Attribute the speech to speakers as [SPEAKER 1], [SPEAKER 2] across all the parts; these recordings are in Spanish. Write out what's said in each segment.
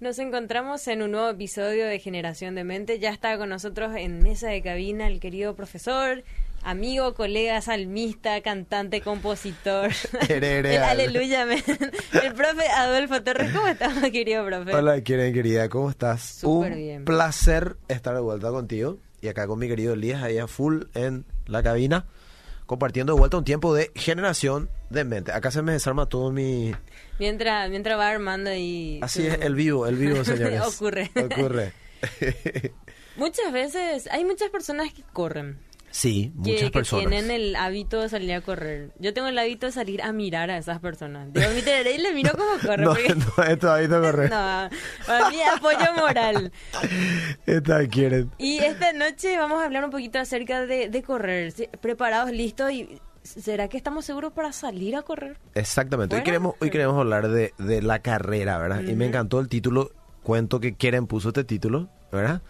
[SPEAKER 1] Nos encontramos en un nuevo episodio de Generación de Mente. Ya está con nosotros en mesa de cabina el querido profesor, amigo, colega, salmista, cantante, compositor. el aleluya, el profe Adolfo Torres. ¿Cómo estás, querido profe?
[SPEAKER 2] Hola, querida, ¿cómo estás?
[SPEAKER 1] Súper bien.
[SPEAKER 2] placer estar de vuelta contigo y acá con mi querido Elías, ahí a full en la cabina, compartiendo de vuelta un tiempo de generación de mente. Acá se me desarma todo mi...
[SPEAKER 1] Mientras, mientras va armando y...
[SPEAKER 2] Así es, el vivo, el vivo, señores.
[SPEAKER 1] Ocurre.
[SPEAKER 2] Ocurre.
[SPEAKER 1] muchas veces, hay muchas personas que corren.
[SPEAKER 2] Sí, muchas
[SPEAKER 1] que,
[SPEAKER 2] personas.
[SPEAKER 1] tienen el hábito de salir a correr. Yo tengo el hábito de salir a mirar a esas personas. Digo, mi y le miro como corre.
[SPEAKER 2] no, no, es tu hábito correr.
[SPEAKER 1] no, para mí apoyo moral.
[SPEAKER 2] Esta quieren.
[SPEAKER 1] Y esta noche vamos a hablar un poquito acerca de, de correr. ¿Preparados, listos? y ¿Será que estamos seguros para salir a correr?
[SPEAKER 2] Exactamente. hoy queremos hoy queremos hablar de, de la carrera, ¿verdad? Y me encantó el título. Cuento que Keren puso este título, ¿verdad?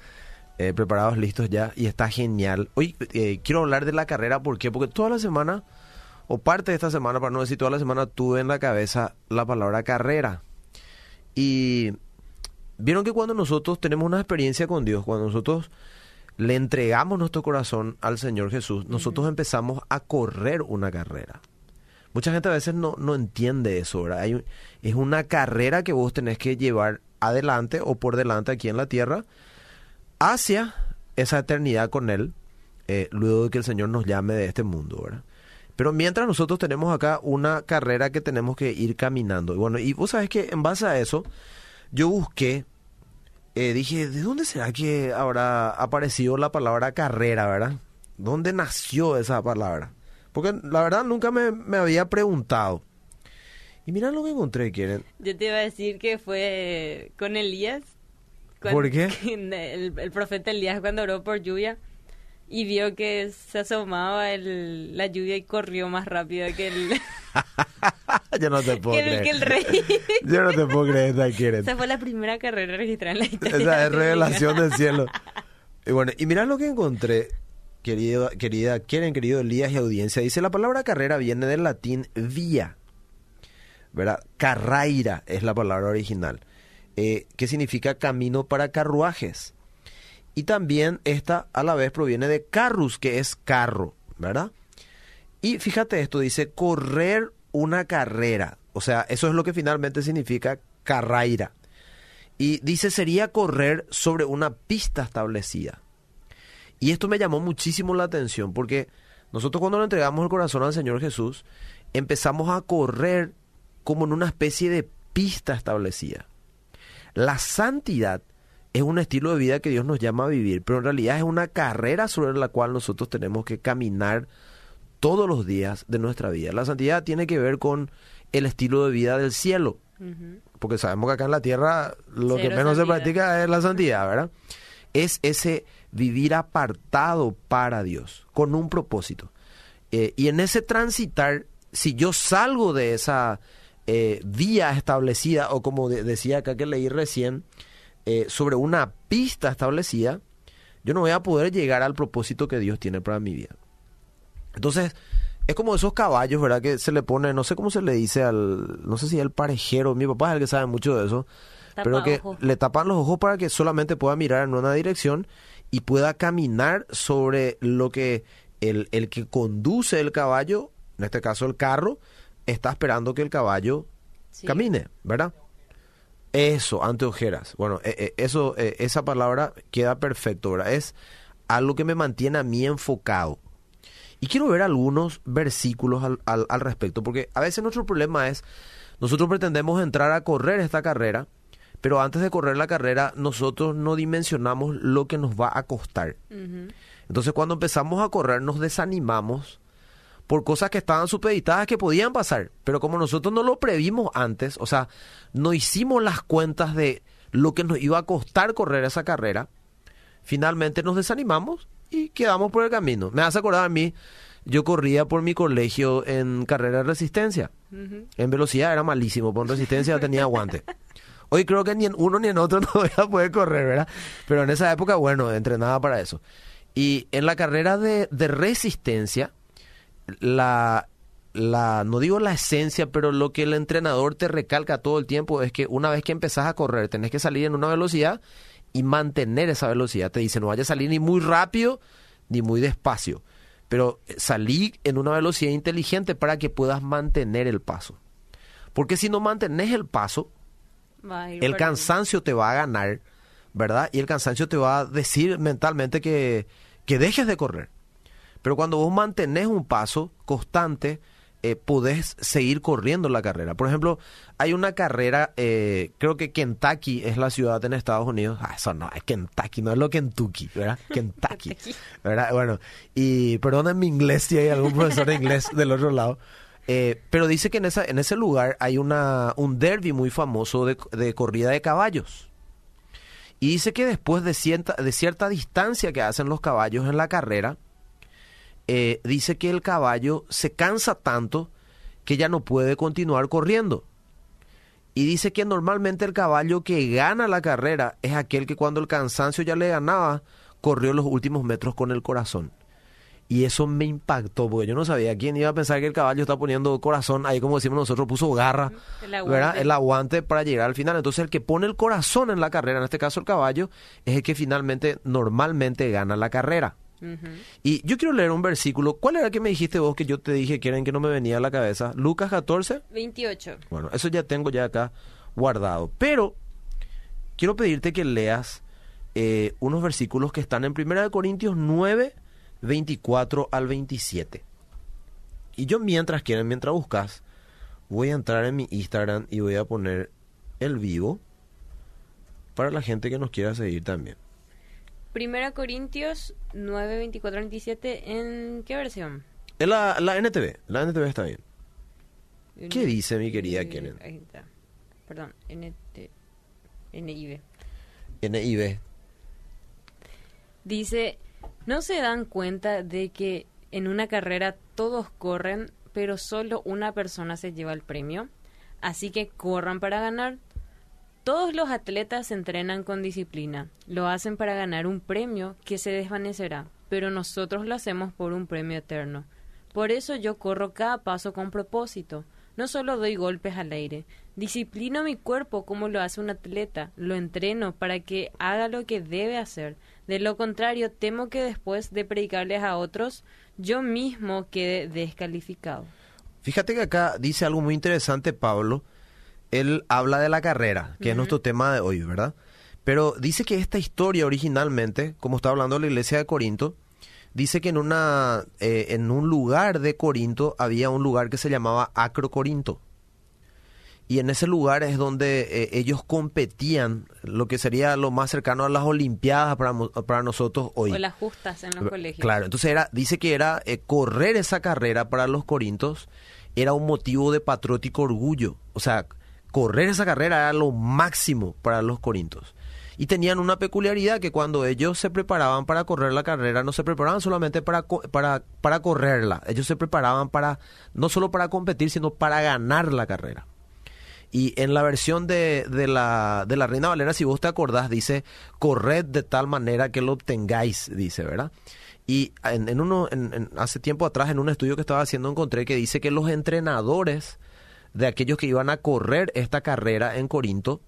[SPEAKER 2] Eh, preparados, listos ya, y está genial. Hoy eh, quiero hablar de la carrera, ¿por qué? Porque toda la semana, o parte de esta semana, para no decir toda la semana, tuve en la cabeza la palabra carrera. Y vieron que cuando nosotros tenemos una experiencia con Dios, cuando nosotros le entregamos nuestro corazón al Señor Jesús, nosotros empezamos a correr una carrera. Mucha gente a veces no, no entiende eso, ¿verdad? Hay, es una carrera que vos tenés que llevar adelante o por delante aquí en la tierra hacia esa eternidad con Él, eh, luego de que el Señor nos llame de este mundo, ¿verdad? Pero mientras nosotros tenemos acá una carrera que tenemos que ir caminando. Y bueno, y vos sabés que en base a eso, yo busqué, eh, dije, ¿de dónde será que habrá aparecido la palabra carrera, verdad? ¿Dónde nació esa palabra? Porque la verdad nunca me, me había preguntado. Y mira lo que encontré, quieren.
[SPEAKER 1] Yo te iba a decir que fue con Elías
[SPEAKER 2] ¿Por qué?
[SPEAKER 1] El, profeta Elías cuando oró por lluvia y vio que se asomaba el, la lluvia y corrió más rápido que el...
[SPEAKER 2] Yo no te puedo
[SPEAKER 1] que
[SPEAKER 2] creer.
[SPEAKER 1] El, que el rey.
[SPEAKER 2] Yo no te puedo creer.
[SPEAKER 1] Esa fue la primera carrera registrada en la historia.
[SPEAKER 2] Esa es revelación del cielo. Y bueno, y mirá lo que encontré, querida, querida, quieren, querido Elías y audiencia. Dice, la palabra carrera viene del latín vía, ¿verdad? Carraira es la palabra original. Eh, que significa camino para carruajes. Y también esta a la vez proviene de carrus, que es carro, ¿verdad? Y fíjate esto, dice correr una carrera. O sea, eso es lo que finalmente significa carraira. Y dice sería correr sobre una pista establecida. Y esto me llamó muchísimo la atención porque nosotros cuando le entregamos el corazón al Señor Jesús, empezamos a correr como en una especie de pista establecida. La santidad es un estilo de vida que Dios nos llama a vivir, pero en realidad es una carrera sobre la cual nosotros tenemos que caminar todos los días de nuestra vida. La santidad tiene que ver con el estilo de vida del cielo, porque sabemos que acá en la tierra lo que menos se practica es la santidad, ¿verdad? Es ese vivir apartado para Dios, con un propósito. Eh, y en ese transitar, si yo salgo de esa eh, vía establecida, o como decía acá que leí recién, eh, sobre una pista establecida, yo no voy a poder llegar al propósito que Dios tiene para mi vida. Entonces, es como esos caballos, ¿verdad? Que se le pone, no sé cómo se le dice al, no sé si el parejero, mi papá es el que sabe mucho de eso, pero que le tapan los ojos para que solamente pueda mirar en una dirección y pueda caminar sobre lo que el, el que conduce el caballo, en este caso el carro, está esperando que el caballo camine, ¿verdad? Eso, ante ojeras. Bueno, eh, eh, eso, eh, esa palabra queda perfecto, ¿verdad? Es algo que me mantiene a mí enfocado. Y quiero ver algunos versículos al, al, al, respecto, porque a veces nuestro problema es, nosotros pretendemos entrar a correr esta carrera, pero antes de correr la carrera, nosotros no dimensionamos lo que nos va a costar. Entonces, cuando empezamos a correr, nos desanimamos por cosas que estaban supeditadas que podían pasar. Pero como nosotros no lo previmos antes, o sea, no hicimos las cuentas de lo que nos iba a costar correr esa carrera, finalmente nos desanimamos y quedamos por el camino. Me hace acordar a mí, yo corría por mi colegio en carrera de resistencia. En velocidad era malísimo, por resistencia tenía aguante. Hoy creo que ni en uno ni en otro no voy a poder correr, ¿verdad? Pero en esa época, bueno, entrenaba para eso. Y en la carrera de, de resistencia, la, la, no digo la esencia, pero lo que el entrenador te recalca todo el tiempo es que una vez que empezás a correr, tenés que salir en una velocidad y mantener esa velocidad. Te dice, no vaya a salir ni muy rápido ni muy despacio, pero salí en una velocidad inteligente para que puedas mantener el paso. Porque si no mantienes el paso, el cansancio te va a ganar, ¿verdad? Y el cansancio te va a decir mentalmente que, que dejes de correr. Pero cuando vos mantenés un paso constante, eh, podés seguir corriendo la carrera. Por ejemplo, hay una carrera, eh, creo que Kentucky es la ciudad en Estados Unidos. Ah, eso no, es Kentucky, no es lo Kentucky, ¿verdad? Kentucky, ¿verdad? Bueno, y perdónenme mi inglés si hay algún profesor de inglés del otro lado. Eh, pero dice que en, esa, en ese lugar hay una, un derby muy famoso de, de corrida de caballos. Y dice que después de cierta, de cierta distancia que hacen los caballos en la carrera, eh, dice que el caballo se cansa tanto que ya no puede continuar corriendo. Y dice que normalmente el caballo que gana la carrera es aquel que cuando el cansancio ya le ganaba, corrió los últimos metros con el corazón. Y eso me impactó, porque yo no sabía quién iba a pensar que el caballo está poniendo corazón, ahí como decimos nosotros, puso garra, el aguante. el aguante para llegar al final. Entonces el que pone el corazón en la carrera, en este caso el caballo, es el que finalmente normalmente gana la carrera. Y yo quiero leer un versículo. ¿Cuál era que me dijiste vos que yo te dije que era que no me venía a la cabeza? Lucas 14.
[SPEAKER 1] 28.
[SPEAKER 2] Bueno, eso ya tengo ya acá guardado. Pero quiero pedirte que leas eh, unos versículos que están en 1 Corintios 9, 24 al 27. Y yo mientras quieren, mientras buscas, voy a entrar en mi Instagram y voy a poner el vivo para la gente que nos quiera seguir también.
[SPEAKER 1] Primera Corintios 9, 24, 27, ¿en qué versión?
[SPEAKER 2] En la, la NTV, la NTV está bien. ¿Qué dice mi querida Kenen?
[SPEAKER 1] Ahí está. Perdón, NT, NIV.
[SPEAKER 2] NIV.
[SPEAKER 1] Dice, ¿no se dan cuenta de que en una carrera todos corren, pero solo una persona se lleva el premio? Así que corran para ganar. Todos los atletas entrenan con disciplina, lo hacen para ganar un premio que se desvanecerá, pero nosotros lo hacemos por un premio eterno. Por eso yo corro cada paso con propósito, no solo doy golpes al aire, disciplino mi cuerpo como lo hace un atleta, lo entreno para que haga lo que debe hacer. De lo contrario, temo que después de predicarles a otros, yo mismo quede descalificado.
[SPEAKER 2] Fíjate que acá dice algo muy interesante Pablo, él habla de la carrera, que es nuestro tema de hoy, ¿verdad? Pero dice que esta historia originalmente, como está hablando la iglesia de Corinto, dice que en, una, eh, en un lugar de Corinto había un lugar que se llamaba Acro Corinto. Y en ese lugar es donde eh, ellos competían, lo que sería lo más cercano a las Olimpiadas para, para nosotros hoy.
[SPEAKER 1] O las justas en los colegios.
[SPEAKER 2] Claro, entonces era, dice que era eh, correr esa carrera para los corintos, era un motivo de patriótico orgullo. O sea, correr esa carrera era lo máximo para los corintos. Y tenían una peculiaridad que cuando ellos se preparaban para correr la carrera, no se preparaban solamente para, para, para correrla, ellos se preparaban para, no solo para competir, sino para ganar la carrera. Y en la versión de, de, la, de la Reina Valera, si vos te acordás, dice, corred de tal manera que lo obtengáis, dice, ¿verdad? Y en, uno, en, hace tiempo atrás, en un estudio que estaba haciendo, encontré que dice que los entrenadores de aquellos que iban a correr esta carrera en Corinto,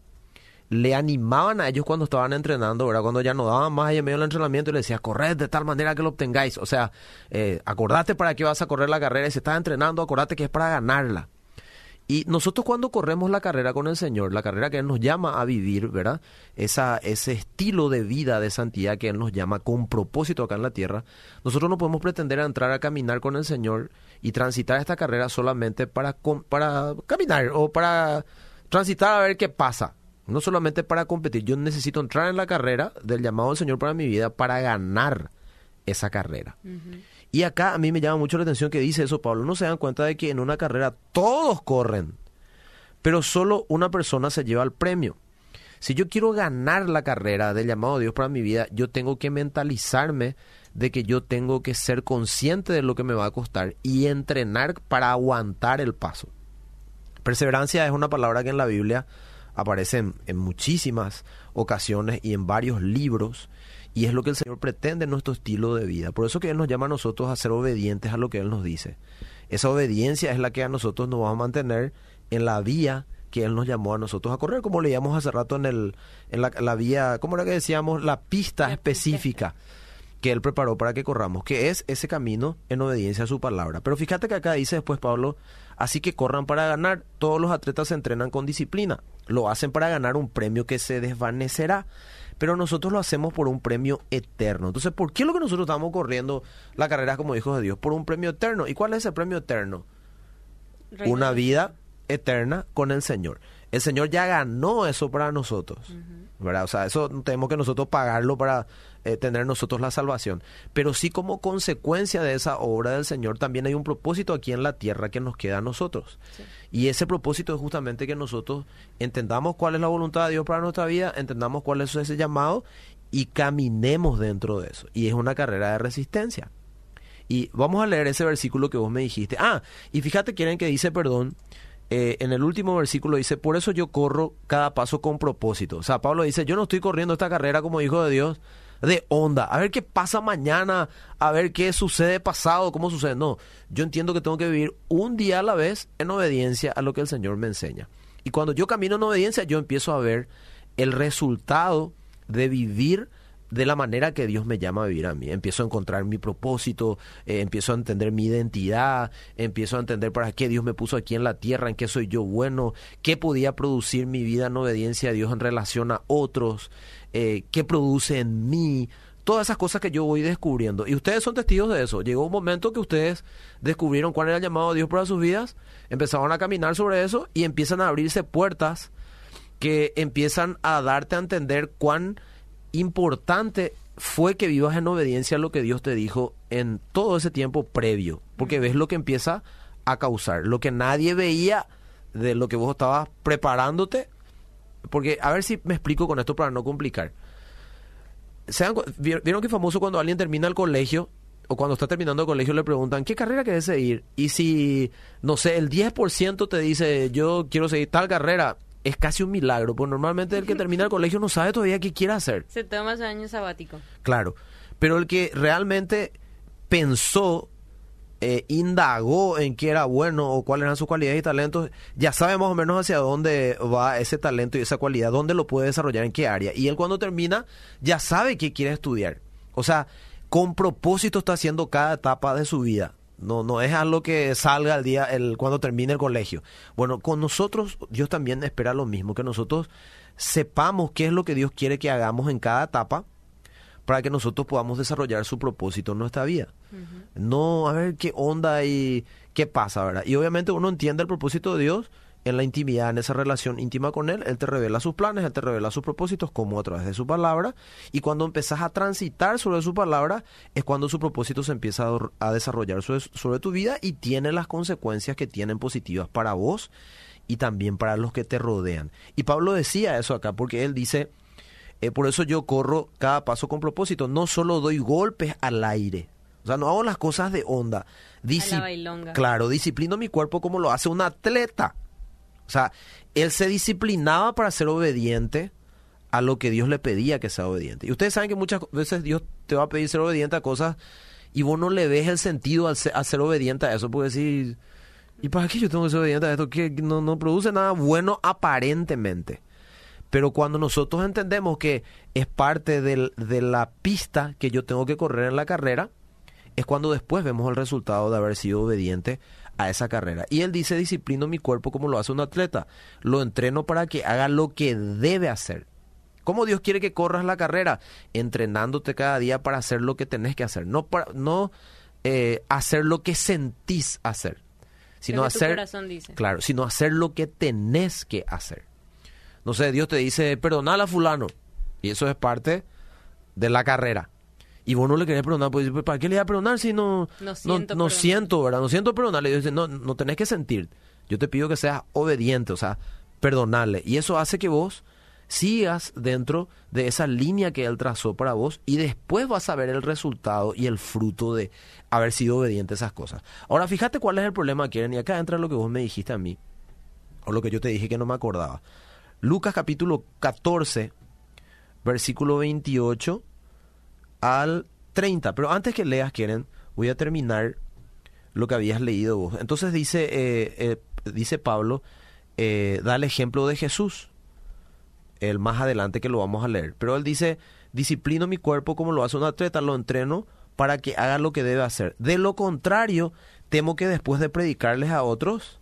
[SPEAKER 2] le animaban a ellos cuando estaban entrenando, ¿verdad? Cuando ya no daban más ahí en medio del entrenamiento y le decía, corred de tal manera que lo obtengáis. O sea, eh, acordate para qué vas a correr la carrera y si estás entrenando, acordate que es para ganarla. Y nosotros cuando corremos la carrera con el Señor, la carrera que Él nos llama a vivir, ¿verdad? Esa, ese estilo de vida de santidad que Él nos llama con propósito acá en la tierra, nosotros no podemos pretender entrar a caminar con el Señor y transitar esta carrera solamente para, para caminar o para transitar a ver qué pasa. No solamente para competir, yo necesito entrar en la carrera del llamado del Señor para mi vida para ganar esa carrera. Y acá a mí me llama mucho la atención que dice eso, Pablo. No se dan cuenta de que en una carrera todos corren, pero solo una persona se lleva el premio. Si yo quiero ganar la carrera del llamado de Dios para mi vida, yo tengo que mentalizarme de que yo tengo que ser consciente de lo que me va a costar y entrenar para aguantar el paso. Perseverancia es una palabra que en la Biblia aparece en, muchísimas ocasiones y en varios libros, y es lo que el Señor pretende en nuestro estilo de vida. Por eso que Él nos llama a nosotros a ser obedientes a lo que Él nos dice. Esa obediencia es la que a nosotros nos va a mantener en la vía que Él nos llamó a nosotros a correr, como leíamos hace rato en, el, en la, vía, ¿cómo era que decíamos? La pista específica que Él preparó para que corramos, que es ese camino en obediencia a su palabra. Pero fíjate que acá dice después Pablo, así que corran para ganar, todos los atletas se entrenan con disciplina, lo hacen para ganar un premio que se desvanecerá, pero nosotros lo hacemos por un premio eterno. Entonces, ¿por qué lo que nosotros estamos corriendo la carrera como hijos de Dios? Por un premio eterno. ¿Y cuál es ese premio eterno? Una vida eterna con el Señor. El Señor ya ganó eso para nosotros. ¿Verdad? O sea, eso tenemos que nosotros pagarlo para eh, tener nosotros la salvación. Pero sí como consecuencia de esa obra del Señor también hay un propósito aquí en la tierra que nos queda a nosotros. Y ese propósito es justamente que nosotros entendamos cuál es la voluntad de Dios para nuestra vida, entendamos cuál es ese llamado y caminemos dentro de eso. Y es una carrera de resistencia. Y vamos a leer ese versículo que vos me dijiste. Ah, y fíjate, quieren que dice, perdón, eh, en el último versículo dice, por eso yo corro cada paso con propósito. O sea, Pablo dice, yo no estoy corriendo esta carrera como hijo de Dios de onda, a ver qué pasa mañana, a ver qué sucede pasado, cómo sucede. No, yo entiendo que tengo que vivir un día a la vez en obediencia a lo que el Señor me enseña. Y cuando yo camino en obediencia, yo empiezo a ver el resultado de vivir de la manera que Dios me llama a vivir a mí. Empiezo a encontrar mi propósito, eh, empiezo a entender mi identidad, empiezo a entender para qué Dios me puso aquí en la tierra, en qué soy yo bueno, qué podía producir mi vida en obediencia a Dios en relación a otros, eh, qué produce en mí, todas esas cosas que yo voy descubriendo. Y ustedes son testigos de eso. Llegó un momento que ustedes descubrieron cuál era el llamado de Dios para sus vidas, empezaron a caminar sobre eso y empiezan a abrirse puertas que empiezan a darte a entender cuán importante fue que vivas en obediencia a lo que Dios te dijo en todo ese tiempo previo, porque ves lo que empieza a causar, lo que nadie veía de lo que vos estabas preparándote, porque a ver si me explico con esto para no complicar. ¿Vieron que famoso cuando alguien termina el colegio o cuando está terminando el colegio le preguntan, ¿qué carrera quieres seguir? Y si, no sé, el 10% te dice, yo quiero seguir tal carrera, es casi un milagro, porque normalmente el que termina el colegio no sabe todavía qué quiere hacer.
[SPEAKER 1] Se toma su año sabático.
[SPEAKER 2] Claro, pero el que realmente pensó, eh, indagó en qué era bueno o cuáles eran sus cualidades y talentos, ya sabe más o menos hacia dónde va ese talento y esa cualidad, dónde lo puede desarrollar, en qué área. Y él cuando termina, ya sabe qué quiere estudiar. O sea, con propósito está haciendo cada etapa de su vida. No, no es algo que salga el día, el, cuando termine el colegio. Bueno, con nosotros Dios también espera lo mismo, que nosotros sepamos qué es lo que Dios quiere que hagamos en cada etapa para que nosotros podamos desarrollar su propósito en nuestra vida. No, a ver qué onda y qué pasa, ¿verdad? Y obviamente uno entiende el propósito de Dios en la intimidad, en esa relación íntima con Él, Él te revela sus planes, Él te revela sus propósitos, como a través de su palabra, y cuando empezás a transitar sobre su palabra, es cuando su propósito se empieza a, desarrollar sobre, tu vida y tiene las consecuencias que tienen positivas para vos y también para los que te rodean. Y Pablo decía eso acá, porque él dice, eh, por eso yo corro cada paso con propósito, no solo doy golpes al aire, o sea, no hago las cosas de onda. claro, disciplino mi cuerpo como lo hace un atleta. O sea, él se disciplinaba para ser obediente a lo que Dios le pedía que sea obediente. Y ustedes saben que muchas veces Dios te va a pedir ser obediente a cosas y vos no le ves el sentido a ser obediente a eso, porque decir, ¿y para qué yo tengo que ser obediente a esto? Que no, produce nada bueno aparentemente. Pero cuando nosotros entendemos que es parte de la pista que yo tengo que correr en la carrera, es cuando después vemos el resultado de haber sido obediente a esa carrera. Y él dice, disciplino mi cuerpo como lo hace un atleta. Lo entreno para que haga lo que debe hacer. ¿Cómo Dios quiere que corras la carrera? Entrenándote cada día para hacer lo que tenés que hacer. No, para, no eh, hacer lo que sentís hacer. Sino hacer, claro, sino hacer lo que tenés que hacer. No sé, Dios te dice, perdonala a fulano. Y eso es parte de la carrera y vos no le querés perdonar, pues ¿para qué le voy a perdonar si no, no, siento, no, siento ¿verdad? No siento perdonarle. Y dice, no, no tenés que sentir. Yo te pido que seas obediente, o sea, perdonarle. Y eso hace que vos sigas dentro de esa línea que él trazó para vos y después vas a ver el resultado y el fruto de haber sido obediente a esas cosas. Ahora, fíjate cuál es el problema, Karen, y acá entra lo que vos me dijiste a mí, o lo que yo te dije que no me acordaba. Lucas capítulo 14, versículo 28 al 30. Pero antes que leas, quieren, voy a terminar lo que habías leído vos. Entonces dice, eh, eh, dice Pablo, eh, da el ejemplo de Jesús, el más adelante que lo vamos a leer. Pero él dice, disciplino mi cuerpo como lo hace un atleta, lo entreno para que haga lo que debe hacer. De lo contrario, temo que después de predicarles a otros...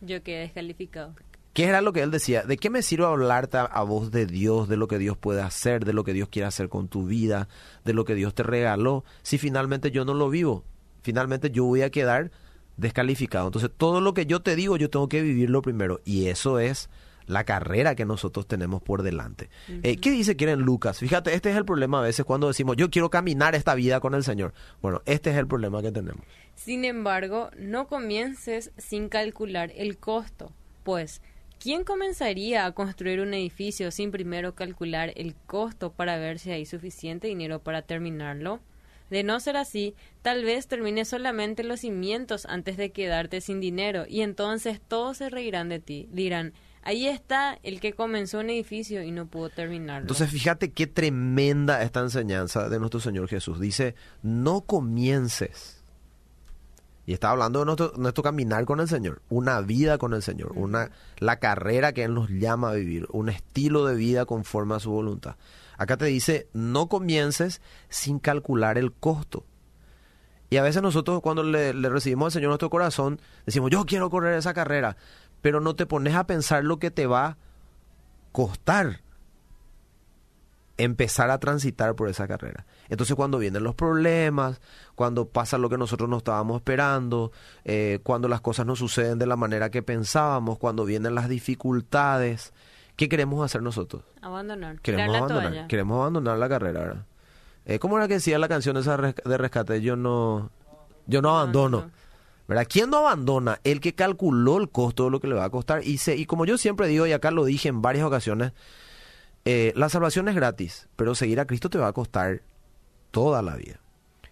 [SPEAKER 1] Yo quede descalificado.
[SPEAKER 2] ¿Qué era lo que él decía? ¿De qué me sirve hablarte a, vos de Dios, de lo que Dios puede hacer, de lo que Dios quiere hacer con tu vida, de lo que Dios te regaló, si finalmente yo no lo vivo? Finalmente yo voy a quedar descalificado. Entonces todo lo que yo te digo yo tengo que vivirlo primero y eso es la carrera que nosotros tenemos por delante. Eh, ¿Qué dice quieren Lucas? Fíjate, este es el problema a veces cuando decimos yo quiero caminar esta vida con el Señor. Bueno, este es el problema que tenemos.
[SPEAKER 1] Sin embargo, no comiences sin calcular el costo, pues ¿Quién comenzaría a construir un edificio sin primero calcular el costo para ver si hay suficiente dinero para terminarlo? De no ser así, tal vez termine solamente los cimientos antes de quedarte sin dinero y entonces todos se reirán de ti. Dirán, ahí está el que comenzó un edificio y no pudo terminarlo.
[SPEAKER 2] Entonces fíjate qué tremenda esta enseñanza de nuestro Señor Jesús. Dice, no comiences y está hablando de nuestro, caminar con el Señor, una vida con el Señor, una, la carrera que Él nos llama a vivir, un estilo de vida conforme a su voluntad. Acá te dice, no comiences sin calcular el costo. Y a veces nosotros cuando le, le recibimos al Señor nuestro corazón, decimos, yo quiero correr esa carrera, pero no te pones a pensar lo que te va a costar empezar a transitar por esa carrera. Entonces cuando vienen los problemas, cuando pasa lo que nosotros no estábamos esperando, eh, cuando las cosas no suceden de la manera que pensábamos, cuando vienen las dificultades, ¿qué queremos hacer nosotros?
[SPEAKER 1] Abandonar.
[SPEAKER 2] Queremos abandonar. Queremos abandonar la carrera, ¿verdad? Eh, ¿Cómo era que decía la canción esa de rescate? Yo no, yo no abandono. ¿verdad? ¿Quién no abandona? El que calculó el costo de lo que le va a costar. Y, se, y como yo siempre digo, y acá lo dije en varias ocasiones, eh, la salvación es gratis, pero seguir a Cristo te va a costar toda la vida.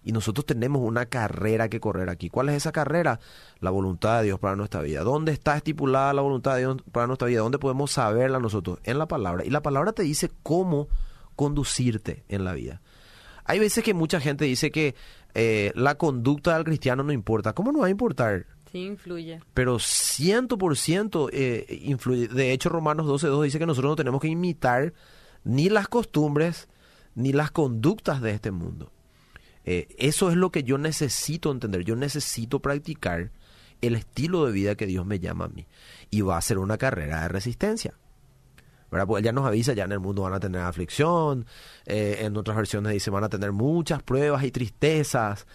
[SPEAKER 2] Y nosotros tenemos una carrera que correr aquí. ¿Cuál es esa carrera? La voluntad de Dios para nuestra vida. ¿Dónde está estipulada la voluntad de Dios para nuestra vida? ¿Dónde podemos saberla nosotros? En la palabra. Y la palabra te dice cómo conducirte en la vida. Hay veces que mucha gente dice que eh, la conducta del cristiano no importa. ¿Cómo no va a importar?
[SPEAKER 1] Sí, influye.
[SPEAKER 2] Pero ciento por ciento eh, influye. De hecho, Romanos 12.2 dice que nosotros no tenemos que imitar ni las costumbres ni las conductas de este mundo. Eh, eso es lo que yo necesito entender. Yo necesito practicar el estilo de vida que Dios me llama a mí. Y va a ser una carrera de resistencia. ¿verdad? Porque ya nos avisa, ya en el mundo van a tener aflicción, eh, en otras versiones dice van a tener muchas pruebas y tristezas,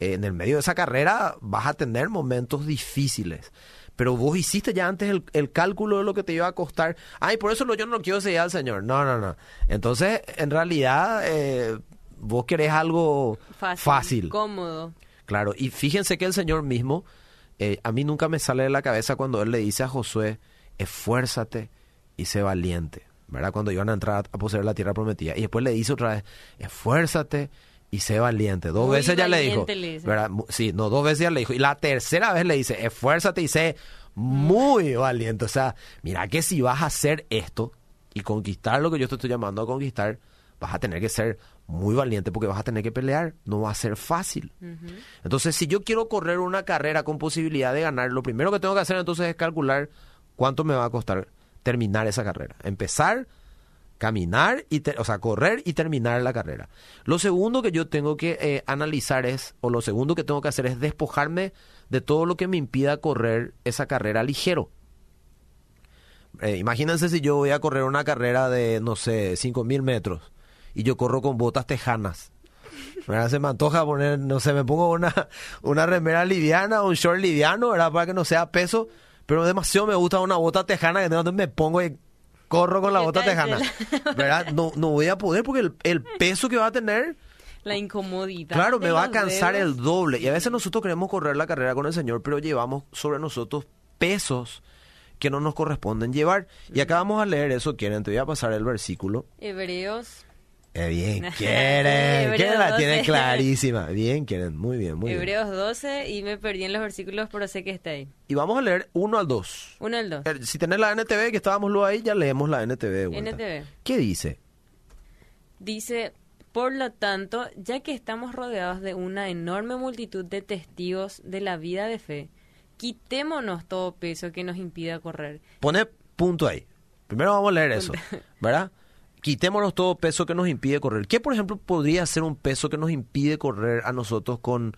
[SPEAKER 2] en el medio de esa carrera vas a tener momentos difíciles. Pero vos hiciste ya antes el, cálculo de lo que te iba a costar. Ay, por eso yo no quiero seguir al Señor. No, no, no. Entonces, en realidad, eh, vos querés algo fácil,
[SPEAKER 1] Cómodo.
[SPEAKER 2] Claro, y fíjense que el Señor mismo, eh, a mí nunca me sale de la cabeza cuando Él le dice a Josué, esfuérzate y sé valiente. ¿Verdad? Cuando iban a entrar a poseer la tierra prometida. Y después le dice otra vez, esfuérzate y sé valiente. Dos veces ya le dijo. Sí, no, dos veces ya le dijo. Y la tercera vez le dice, esfuérzate y sé muy valiente. O sea, mira que si vas a hacer esto y conquistar lo que yo te estoy llamando a conquistar, vas a tener que ser muy valiente porque vas a tener que pelear. No va a ser fácil. Entonces, si yo quiero correr una carrera con posibilidad de ganar, lo primero que tengo que hacer entonces es calcular cuánto me va a costar terminar esa carrera. Empezar caminar, y o sea, correr y terminar la carrera. Lo segundo que yo tengo que eh, analizar es, o lo segundo que tengo que hacer es despojarme de todo lo que me impida correr esa carrera ligero. Eh, imagínense si yo voy a correr una carrera de, no sé, cinco mil metros y yo corro con botas tejanas. Se me antoja poner, no sé, me pongo una, una remera liviana, un short liviano, ¿verdad? Para que no sea peso, pero demasiado me gusta una bota tejana que donde me pongo y corro con la bota tejana. ¿Verdad? No, no voy a poder porque el, peso que va a tener...
[SPEAKER 1] La incomodidad.
[SPEAKER 2] Claro, me va a cansar el doble. Y a veces nosotros queremos correr la carrera con el Señor, pero llevamos sobre nosotros pesos que no nos corresponden llevar. Y acá vamos a leer eso, quieren, te voy a pasar el versículo.
[SPEAKER 1] Hebreos
[SPEAKER 2] Eh, bien, quieren. Quieren la tiene clarísima. Bien, quieren. Muy bien, muy
[SPEAKER 1] bien. Hebreos 12 y me perdí en los versículos, pero sé que está ahí.
[SPEAKER 2] Y vamos a leer 1 al 2.
[SPEAKER 1] 1 al 2.
[SPEAKER 2] Si tenés la NTV, que estábamos luego ahí, ya leemos la NTV.
[SPEAKER 1] NTV.
[SPEAKER 2] ¿Qué dice?
[SPEAKER 1] Dice, por lo tanto, ya que estamos rodeados de una enorme multitud de testigos de la vida de fe, quitémonos todo peso que nos impida correr.
[SPEAKER 2] Pone punto ahí. Primero vamos a leer eso, ¿verdad? Quitémonos todo peso que nos impide correr. ¿Qué, por ejemplo, podría ser un peso que nos impide correr a nosotros con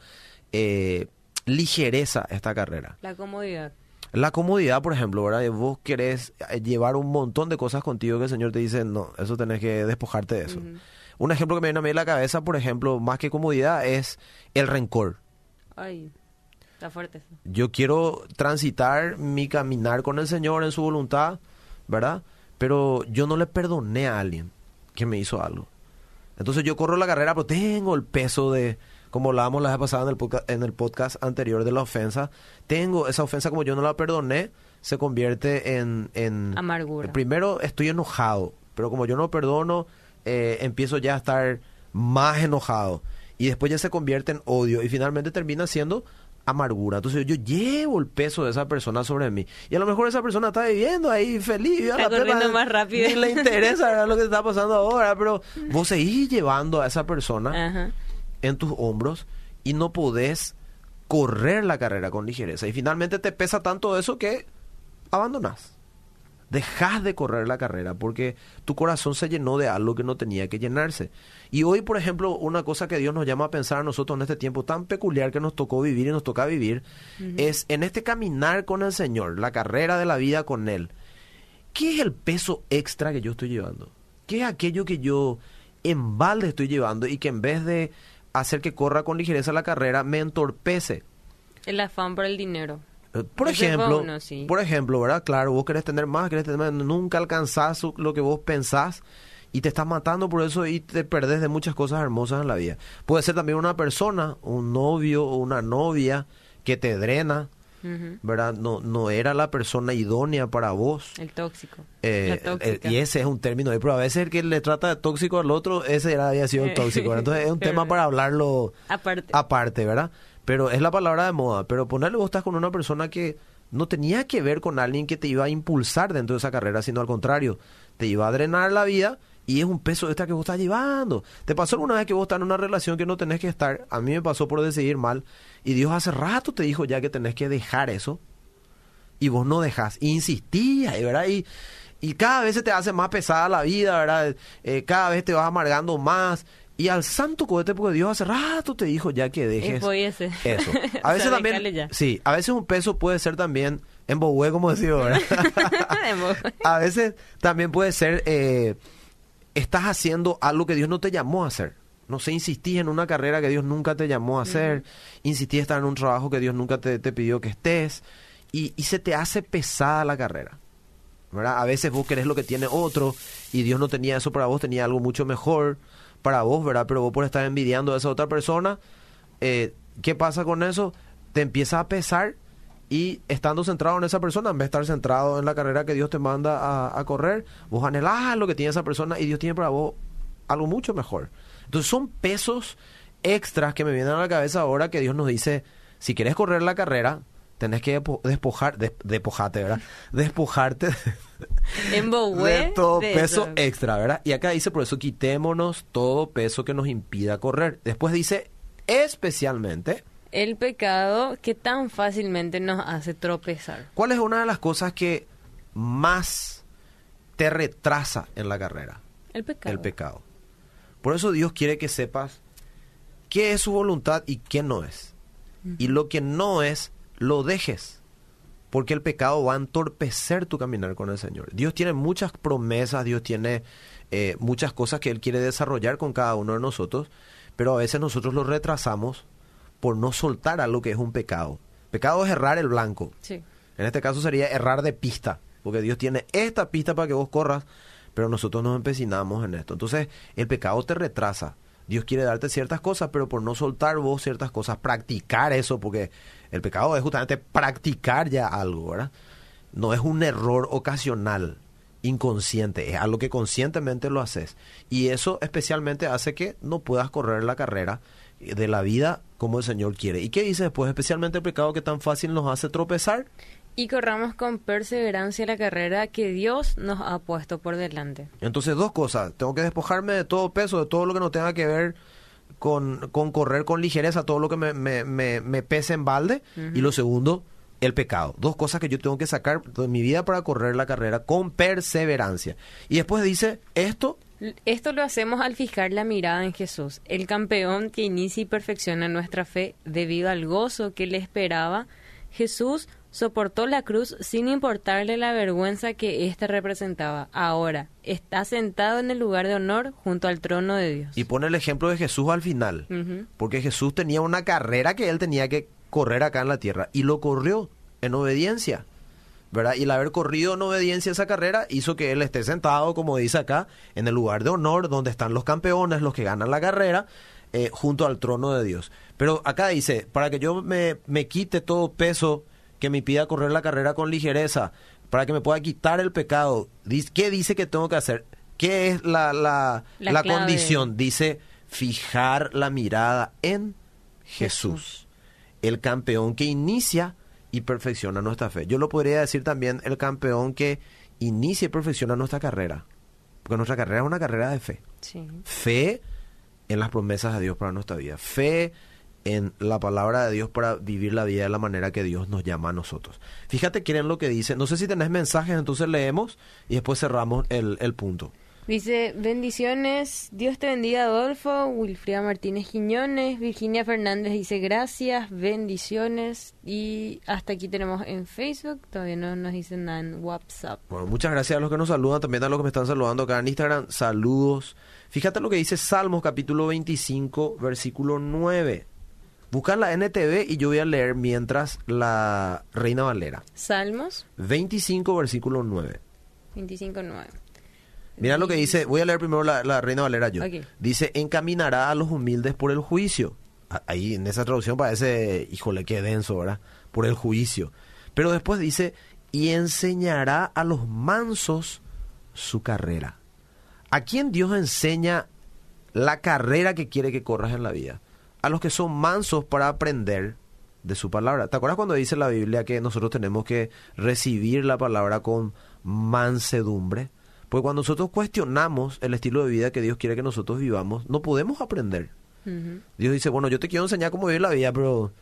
[SPEAKER 2] eh, ligereza esta carrera?
[SPEAKER 1] La comodidad.
[SPEAKER 2] La comodidad, por ejemplo, ¿verdad? Vos querés eh, llevar un montón de cosas contigo que el Señor te dice, no, eso tenés que despojarte de eso. Un ejemplo que me viene a mí a la cabeza, por ejemplo, más que comodidad, es el rencor.
[SPEAKER 1] Ay, está fuerte.
[SPEAKER 2] Yo quiero transitar mi caminar con el Señor en su voluntad, ¿verdad? Pero yo no le perdoné a alguien que me hizo algo. Entonces yo corro la carrera, pero tengo el peso de, como hablábamos la vez pasada en el, podcast, en el podcast anterior de la ofensa, tengo esa ofensa como yo no la perdoné, se convierte en... en
[SPEAKER 1] Amargura.
[SPEAKER 2] Primero estoy enojado, pero como yo no perdono, eh, empiezo ya a estar más enojado. Y después ya se convierte en odio y finalmente termina siendo amargura. Entonces yo llevo el peso de esa persona sobre mí. Y a lo mejor esa persona está viviendo ahí feliz.
[SPEAKER 1] Está corriendo más rápido.
[SPEAKER 2] Ni le interesa lo que está pasando ahora, pero vos seguís llevando a esa persona en tus hombros y no podés correr la carrera con ligereza. Y finalmente te pesa tanto eso que abandonas dejas de correr la carrera porque tu corazón se llenó de algo que no tenía que llenarse. Y hoy, por ejemplo, una cosa que Dios nos llama a pensar a nosotros en este tiempo tan peculiar que nos tocó vivir y nos toca vivir, es en este caminar con el Señor, la carrera de la vida con Él. ¿Qué es el peso extra que yo estoy llevando? ¿Qué es aquello que yo en balde estoy llevando y que en vez de hacer que corra con ligereza la carrera, me entorpece?
[SPEAKER 1] El afán por el dinero.
[SPEAKER 2] Por ejemplo, por ejemplo, ¿verdad? Claro, vos querés tener más, querés tener más, nunca alcanzás lo que vos pensás y te estás matando por eso y te perdés de muchas cosas hermosas en la vida. Puede ser también una persona, un novio o una novia que te drena, ¿verdad? No, no era la persona idónea para vos.
[SPEAKER 1] El tóxico.
[SPEAKER 2] Eh, y ese es un término, pero a veces el que le trata de tóxico al otro, ese era, había sido el tóxico. Entonces es un tema para hablarlo
[SPEAKER 1] aparte.
[SPEAKER 2] aparte, ¿verdad? Pero es la palabra de moda. Pero ponerle vos estás con una persona que no tenía que ver con alguien que te iba a impulsar dentro de esa carrera, sino al contrario, te iba a drenar la vida y es un peso extra que vos estás llevando. ¿Te pasó alguna vez que vos estás en una relación que no tenés que estar? A mí me pasó por decidir mal y Dios hace rato te dijo ya que tenés que dejar eso y vos no dejás. Y insistías, ¿verdad? Y, y cada vez se te hace más pesada la vida, ¿verdad? Eh, cada vez te vas amargando más y al santo cohete, porque Dios hace rato te dijo ya que dejes eso. A veces también, sí, a veces un peso puede ser también en bohue, como decía, ¿verdad? a veces también puede ser, eh, estás haciendo algo que Dios no te llamó a hacer. No sé, insistís en una carrera que Dios nunca te llamó a hacer, insistís en estar en un trabajo que Dios nunca te, pidió que estés, y, y se te hace pesada la carrera. ¿verdad? A veces vos querés lo que tiene otro y Dios no tenía eso para vos, tenía algo mucho mejor para vos, ¿verdad? Pero vos por estar envidiando a esa otra persona, eh, ¿qué pasa con eso? Te empieza a pesar y estando centrado en esa persona, en vez de estar centrado en la carrera que Dios te manda a, correr, vos anhelás lo que tiene esa persona y Dios tiene para vos algo mucho mejor. Entonces son pesos extras que me vienen a la cabeza ahora que Dios nos dice, si quieres correr la carrera, tenés que despojar, despojarte, ¿verdad? Despojarte de todo peso extra, ¿verdad? Y acá dice, por eso quitémonos todo peso que nos impida correr. Después dice, especialmente...
[SPEAKER 1] El pecado que tan fácilmente nos hace tropezar.
[SPEAKER 2] ¿Cuál es una de las cosas que más te retrasa en la carrera?
[SPEAKER 1] El pecado.
[SPEAKER 2] El pecado. Por eso Dios quiere que sepas qué es su voluntad y qué no es. Y lo que no es, lo dejes. Porque el pecado va a entorpecer tu caminar con el Señor. Dios tiene muchas promesas, Dios tiene eh, muchas cosas que Él quiere desarrollar con cada uno de nosotros, pero a veces nosotros lo retrasamos por no soltar algo que es un pecado. Pecado es errar el blanco.
[SPEAKER 1] Sí.
[SPEAKER 2] En este caso sería errar de pista, porque Dios tiene esta pista para que vos corras, pero nosotros nos empecinamos en esto. Entonces, el pecado te retrasa. Dios quiere darte ciertas cosas, pero por no soltar vos ciertas cosas, practicar eso, porque el pecado es justamente practicar ya algo, ¿verdad? No es un error ocasional. inconsciente, es algo que conscientemente lo haces. Y eso especialmente hace que no puedas correr la carrera de la vida como el Señor quiere. ¿Y qué dice después? Especialmente el pecado que tan fácil nos hace tropezar.
[SPEAKER 1] Y corramos con perseverancia la carrera que Dios nos ha puesto por delante.
[SPEAKER 2] Entonces, dos cosas. Tengo que despojarme de todo peso, de todo lo que no tenga que ver con, con correr con ligereza, todo lo que me, me, me, pese en balde. Y lo segundo, el pecado. Dos cosas que yo tengo que sacar de mi vida para correr la carrera con perseverancia. Y después dice, esto...
[SPEAKER 1] Esto lo hacemos al fijar la mirada en Jesús, el campeón que inicia y perfecciona nuestra fe debido al gozo que le esperaba. Jesús soportó la cruz sin importarle la vergüenza que ésta representaba. Ahora está sentado en el lugar de honor junto al trono de Dios.
[SPEAKER 2] Y pone el ejemplo de Jesús al final, porque Jesús tenía una carrera que él tenía que correr acá en la tierra y lo corrió en obediencia. ¿Verdad? Y el haber corrido en obediencia esa carrera hizo que él esté sentado, como dice acá, en el lugar de honor donde están los campeones, los que ganan la carrera, eh, junto al trono de Dios. Pero acá dice, para que yo me, me quite todo peso que me pida correr la carrera con ligereza, para que me pueda quitar el pecado. ¿Qué dice que tengo que hacer? ¿Qué es la, la, la, condición? Dice fijar la mirada en Jesús, el campeón que inicia y perfecciona nuestra fe. Yo lo podría decir también el campeón que inicia y perfecciona nuestra carrera. Porque nuestra carrera es una carrera de fe. Fe en las promesas de Dios para nuestra vida. Fe en la palabra de Dios para vivir la vida de la manera que Dios nos llama a nosotros. Fíjate, quieren lo que dice. No sé si tenés mensajes, entonces leemos y después cerramos el, el punto.
[SPEAKER 1] Dice, bendiciones, Dios te bendiga Adolfo, Wilfrida Martínez Quiñones, Virginia Fernández dice gracias, bendiciones y hasta aquí tenemos en Facebook, todavía no nos dicen nada en WhatsApp.
[SPEAKER 2] Bueno, muchas gracias a los que nos saludan, también a los que me están saludando acá en Instagram, saludos. Fíjate lo que dice Salmos capítulo 25, versículo 9. Buscan la NTV y yo voy a leer mientras la Reina Valera.
[SPEAKER 1] Salmos
[SPEAKER 2] 25, versículo 9.
[SPEAKER 1] 25, 9.
[SPEAKER 2] Mira lo que dice, voy a leer primero la, Reina Valera yo. Dice, encaminará a los humildes por el juicio. Ahí en esa traducción parece, híjole, qué denso, ¿verdad? Por el juicio. Pero después dice, y enseñará a los mansos su carrera. ¿A quién Dios enseña la carrera que quiere que corras en la vida? a los que son mansos para aprender de su palabra. ¿Te acuerdas cuando dice la Biblia que nosotros tenemos que recibir la palabra con mansedumbre? Pues cuando nosotros cuestionamos el estilo de vida que Dios quiere que nosotros vivamos, no podemos aprender. Dios dice, bueno, yo te quiero enseñar cómo vivir la vida, pero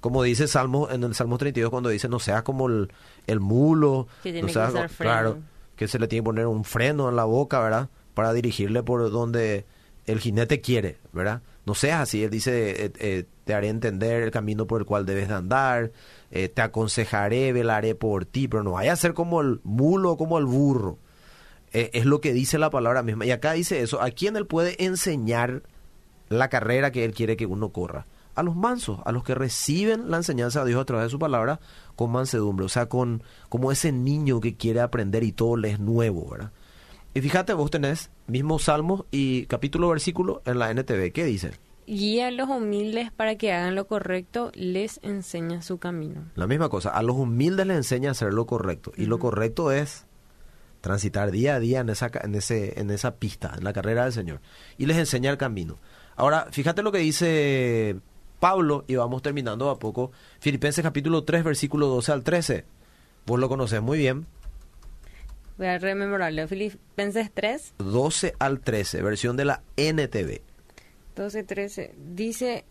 [SPEAKER 2] como dice Salmo, en el Salmo 32 cuando dice, no seas como el, mulo,
[SPEAKER 1] que
[SPEAKER 2] no
[SPEAKER 1] seas,
[SPEAKER 2] claro, que se le tiene que poner un freno en la boca, ¿verdad? Para dirigirle por donde el jinete quiere, ¿verdad? no seas así. Él dice, eh, eh, te haré entender el camino por el cual debes de andar, eh, te aconsejaré, velaré por ti, pero no vaya a ser como el mulo, como el burro. Es lo que dice la palabra misma. Y acá dice eso, ¿a quién él puede enseñar la carrera que él quiere que uno corra? A los mansos, a los que reciben la enseñanza de Dios a través de su palabra con mansedumbre, o sea, con como ese niño que quiere aprender y todo le es nuevo, ¿verdad? Y fíjate, vos tenés mismo Salmo y capítulo versículo en la NTV. ¿Qué dice?
[SPEAKER 1] Guía a los humildes para que hagan lo correcto, les enseña su camino.
[SPEAKER 2] La misma cosa, a los humildes les enseña a hacer lo correcto. Y lo correcto es transitar día a día en esa, en, ese, en esa pista, en la carrera del Señor. Y les enseña el camino. Ahora, fíjate lo que dice Pablo, y vamos terminando a poco. Filipenses capítulo 3, versículo 12 al 13. Vos lo conoces muy bien.
[SPEAKER 1] Voy a rememorarlo. Filipenses 3.
[SPEAKER 2] 12 al 13, versión de la NTV.
[SPEAKER 1] 12, 13. Dice,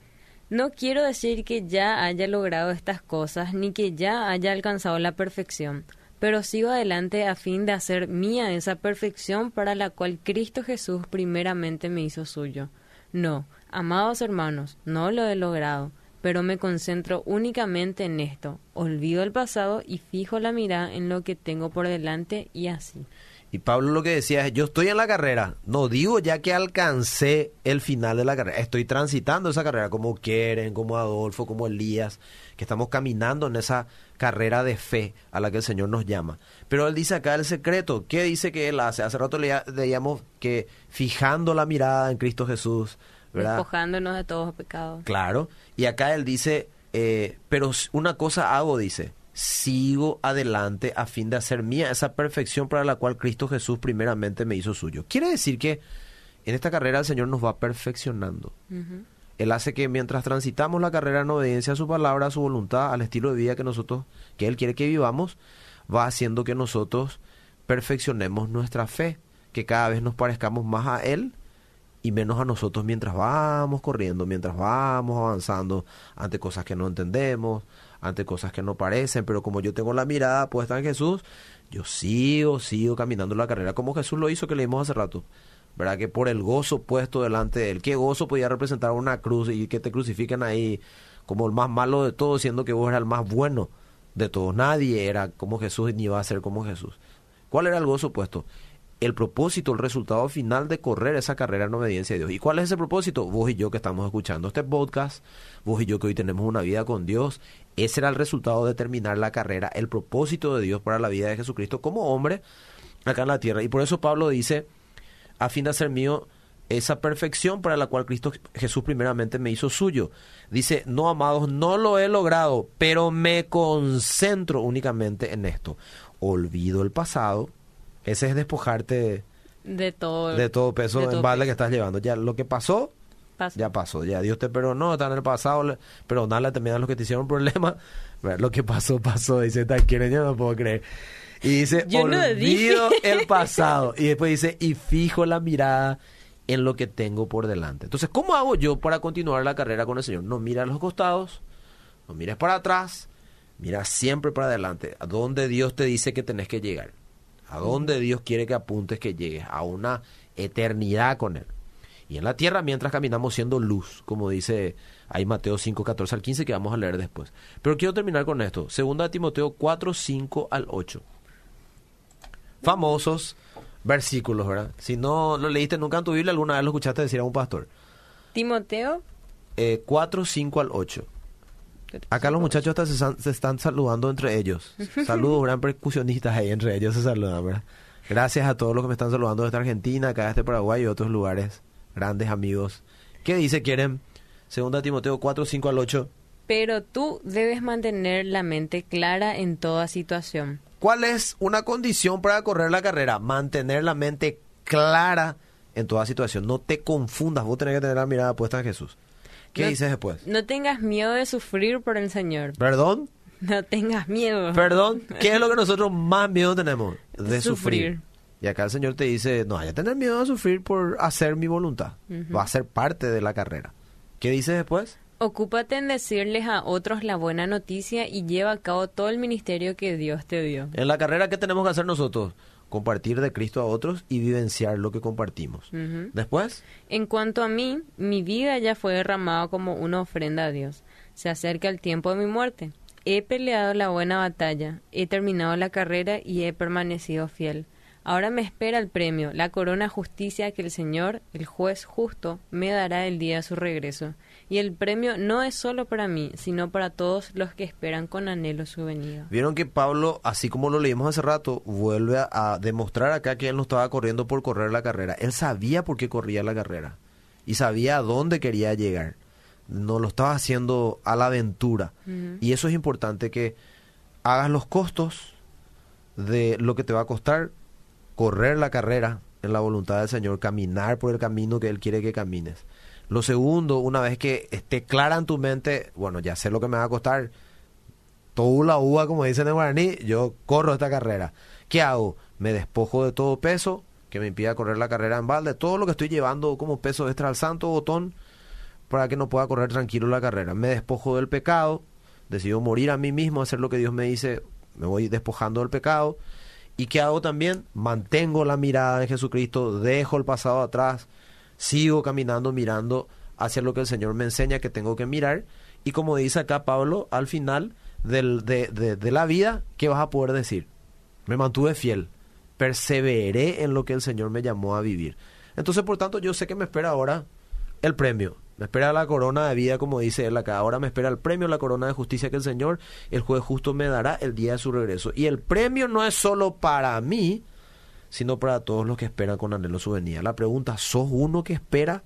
[SPEAKER 1] no quiero decir que ya haya logrado estas cosas, ni que ya haya alcanzado la perfección, pero sigo adelante a fin de hacer mía esa perfección para la cual Cristo Jesús primeramente me hizo suyo. No, amados hermanos, no lo he logrado, pero me concentro únicamente en esto. Olvido el pasado y fijo la mirada en lo que tengo por delante y así.
[SPEAKER 2] Y Pablo lo que decía es, yo estoy en la carrera, no digo ya que alcancé el final de la carrera, estoy transitando esa carrera como Quieren, como Adolfo, como Elías, que estamos caminando en esa carrera de fe a la que el Señor nos llama. Pero él dice acá el secreto, ¿qué dice que él hace? Hace rato leíamos que fijando la mirada en Cristo Jesús,
[SPEAKER 1] Despojándonos de todos los pecados.
[SPEAKER 2] Claro. Y acá él dice, eh, pero una cosa hago, dice, sigo adelante a fin de hacer mía esa perfección para la cual Cristo Jesús primeramente me hizo suyo. Quiere decir que en esta carrera el Señor nos va perfeccionando. Él hace que mientras transitamos la carrera en obediencia a su palabra, a su voluntad, al estilo de vida que nosotros, que Él quiere que vivamos, va haciendo que nosotros perfeccionemos nuestra fe, que cada vez nos parezcamos más a Él y menos a nosotros mientras vamos corriendo, mientras vamos avanzando ante cosas que no entendemos, ante cosas que no parecen, pero como yo tengo la mirada puesta en Jesús, yo sigo, sigo caminando la carrera como Jesús lo hizo que leímos hace rato. ¿Verdad? Que por el gozo puesto delante de él, qué gozo podía representar una cruz y que te crucifiquen ahí como el más malo de todos, siendo que vos eras el más bueno de todos. Nadie era como Jesús ni iba a ser como Jesús. ¿Cuál era el gozo puesto? el propósito, el resultado final de correr esa carrera en obediencia a Dios. ¿Y cuál es ese propósito? Vos y yo que estamos escuchando este podcast, vos y yo que hoy tenemos una vida con Dios, ese era el resultado de terminar la carrera, el propósito de Dios para la vida de Jesucristo como hombre acá en la tierra. Y por eso Pablo dice, a fin de hacer mío esa perfección para la cual Cristo Jesús primeramente me hizo suyo. Dice, no amados, no lo he logrado, pero me concentro únicamente en esto. Olvido el pasado ese es despojarte
[SPEAKER 1] de todo,
[SPEAKER 2] de todo peso en balde que estás llevando. Ya lo que pasó, ya pasó. Ya Dios te perdonó, está en el pasado, perdonarle también a los que te hicieron problemas. Lo que pasó, pasó. Dice, te quieren, yo no puedo creer. Y dice, olvido el pasado. Y después dice, y fijo la mirada en lo que tengo por delante. Entonces, ¿cómo hago yo para continuar la carrera con el Señor? No mira a los costados, no mires para atrás, mira siempre para adelante, a donde Dios te dice que tenés que llegar a dónde Dios quiere que apuntes que llegues, a una eternidad con Él. Y en la tierra mientras caminamos siendo luz, como dice ahí Mateo 5, 14 al 15 que vamos a leer después. Pero quiero terminar con esto. Segunda Timoteo 4, 5 al 8. Famosos versículos, ¿verdad? Si no lo leíste nunca en tu Biblia, alguna vez lo escuchaste decir a un pastor.
[SPEAKER 1] Timoteo.
[SPEAKER 2] Eh, 4, 5 al 8. Acá los muchachos hasta se, están saludando entre ellos. Saludos, gran percusionistas ahí entre ellos se saludan, ¿verdad? Gracias a todos los que me están saludando desde Argentina, acá desde Paraguay y otros lugares. Grandes amigos. ¿Qué dice, quieren? Segunda Timoteo 4, 5 al 8.
[SPEAKER 1] Pero tú debes mantener la mente clara en toda situación.
[SPEAKER 2] ¿Cuál es una condición para correr la carrera? Mantener la mente clara en toda situación. No te confundas, vos tenés que tener la mirada puesta en Jesús. ¿Qué dices después?
[SPEAKER 1] No tengas miedo de sufrir por el Señor.
[SPEAKER 2] ¿Perdón?
[SPEAKER 1] No tengas miedo.
[SPEAKER 2] Perdón, ¿qué es lo que nosotros más miedo tenemos? De sufrir. Y acá el Señor te dice, no hay que tener miedo de sufrir por hacer mi voluntad. Va a ser parte de la carrera. ¿Qué dices después?
[SPEAKER 1] Ocúpate en decirles a otros la buena noticia y lleva a cabo todo el ministerio que Dios te dio.
[SPEAKER 2] En la carrera, ¿qué tenemos que hacer nosotros? compartir de Cristo a otros y vivenciar lo que compartimos. Después.
[SPEAKER 1] En cuanto a mí, mi vida ya fue derramada como una ofrenda a Dios. Se acerca el tiempo de mi muerte. He peleado la buena batalla, he terminado la carrera y he permanecido fiel. Ahora me espera el premio, la corona justicia que el Señor, el juez justo, me dará el día de su regreso y el premio no es solo para mí, sino para todos los que esperan con anhelo su venida.
[SPEAKER 2] Vieron que Pablo, así como lo leímos hace rato, vuelve a, demostrar acá que él no estaba corriendo por correr la carrera. Él sabía por qué corría la carrera y sabía a dónde quería llegar. No lo estaba haciendo a la aventura. Y eso es importante que hagas los costos de lo que te va a costar correr la carrera en la voluntad del Señor, caminar por el camino que Él quiere que camines. Lo segundo, una vez que esté clara en tu mente, bueno, ya sé lo que me va a costar, todo la uva, como dicen en guaraní, yo corro esta carrera. ¿Qué hago? Me despojo de todo peso que me impida correr la carrera en balde, todo lo que estoy llevando como peso extra al santo botón para que no pueda correr tranquilo la carrera. Me despojo del pecado, decido morir a mí mismo, hacer lo que Dios me dice, me voy despojando del pecado. ¿Y qué hago también? Mantengo la mirada en Jesucristo, dejo el pasado atrás, sigo caminando mirando hacia lo que el Señor me enseña que tengo que mirar. Y como dice acá Pablo, al final del, de, de, la vida, ¿qué vas a poder decir? Me mantuve fiel, perseveré en lo que el Señor me llamó a vivir. Entonces, por tanto, yo sé que me espera ahora el premio. Me espera la corona de vida, como dice él acá. Ahora me espera el premio, la corona de justicia que el Señor, el juez justo, me dará el día de su regreso. Y el premio no es solo para mí, sino para todos los que esperan con anhelo su venida. La pregunta, ¿sos uno que espera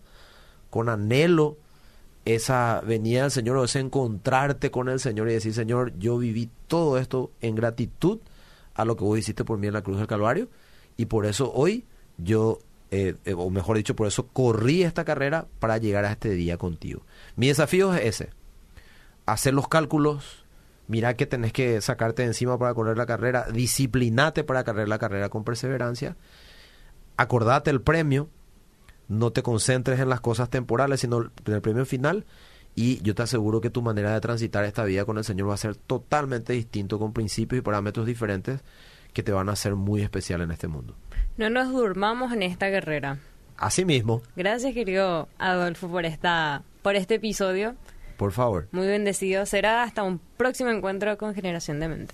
[SPEAKER 2] con anhelo esa venida del Señor o ese encontrarte con el Señor y decir, Señor, yo viví todo esto en gratitud a lo que vos hiciste por mí en la cruz del Calvario y por eso hoy yo, eh, eh, o mejor dicho, por eso corrí esta carrera para llegar a este día contigo. Mi desafío es ese, hacer los cálculos, mira que tenés que sacarte de encima para correr la carrera, disciplinate para correr la carrera con perseverancia, acordate el premio, no te concentres en las cosas temporales, sino en el premio final. Y yo te aseguro que tu manera de transitar esta vida con el Señor va a ser totalmente distinto, con principios y parámetros diferentes que te van a hacer muy especial en este mundo.
[SPEAKER 1] No nos durmamos en esta carrera.
[SPEAKER 2] Así mismo.
[SPEAKER 1] Gracias, querido Adolfo, por esta, por este episodio.
[SPEAKER 2] Por favor.
[SPEAKER 1] Muy bendecido. Será hasta un próximo encuentro con Generación de Mente.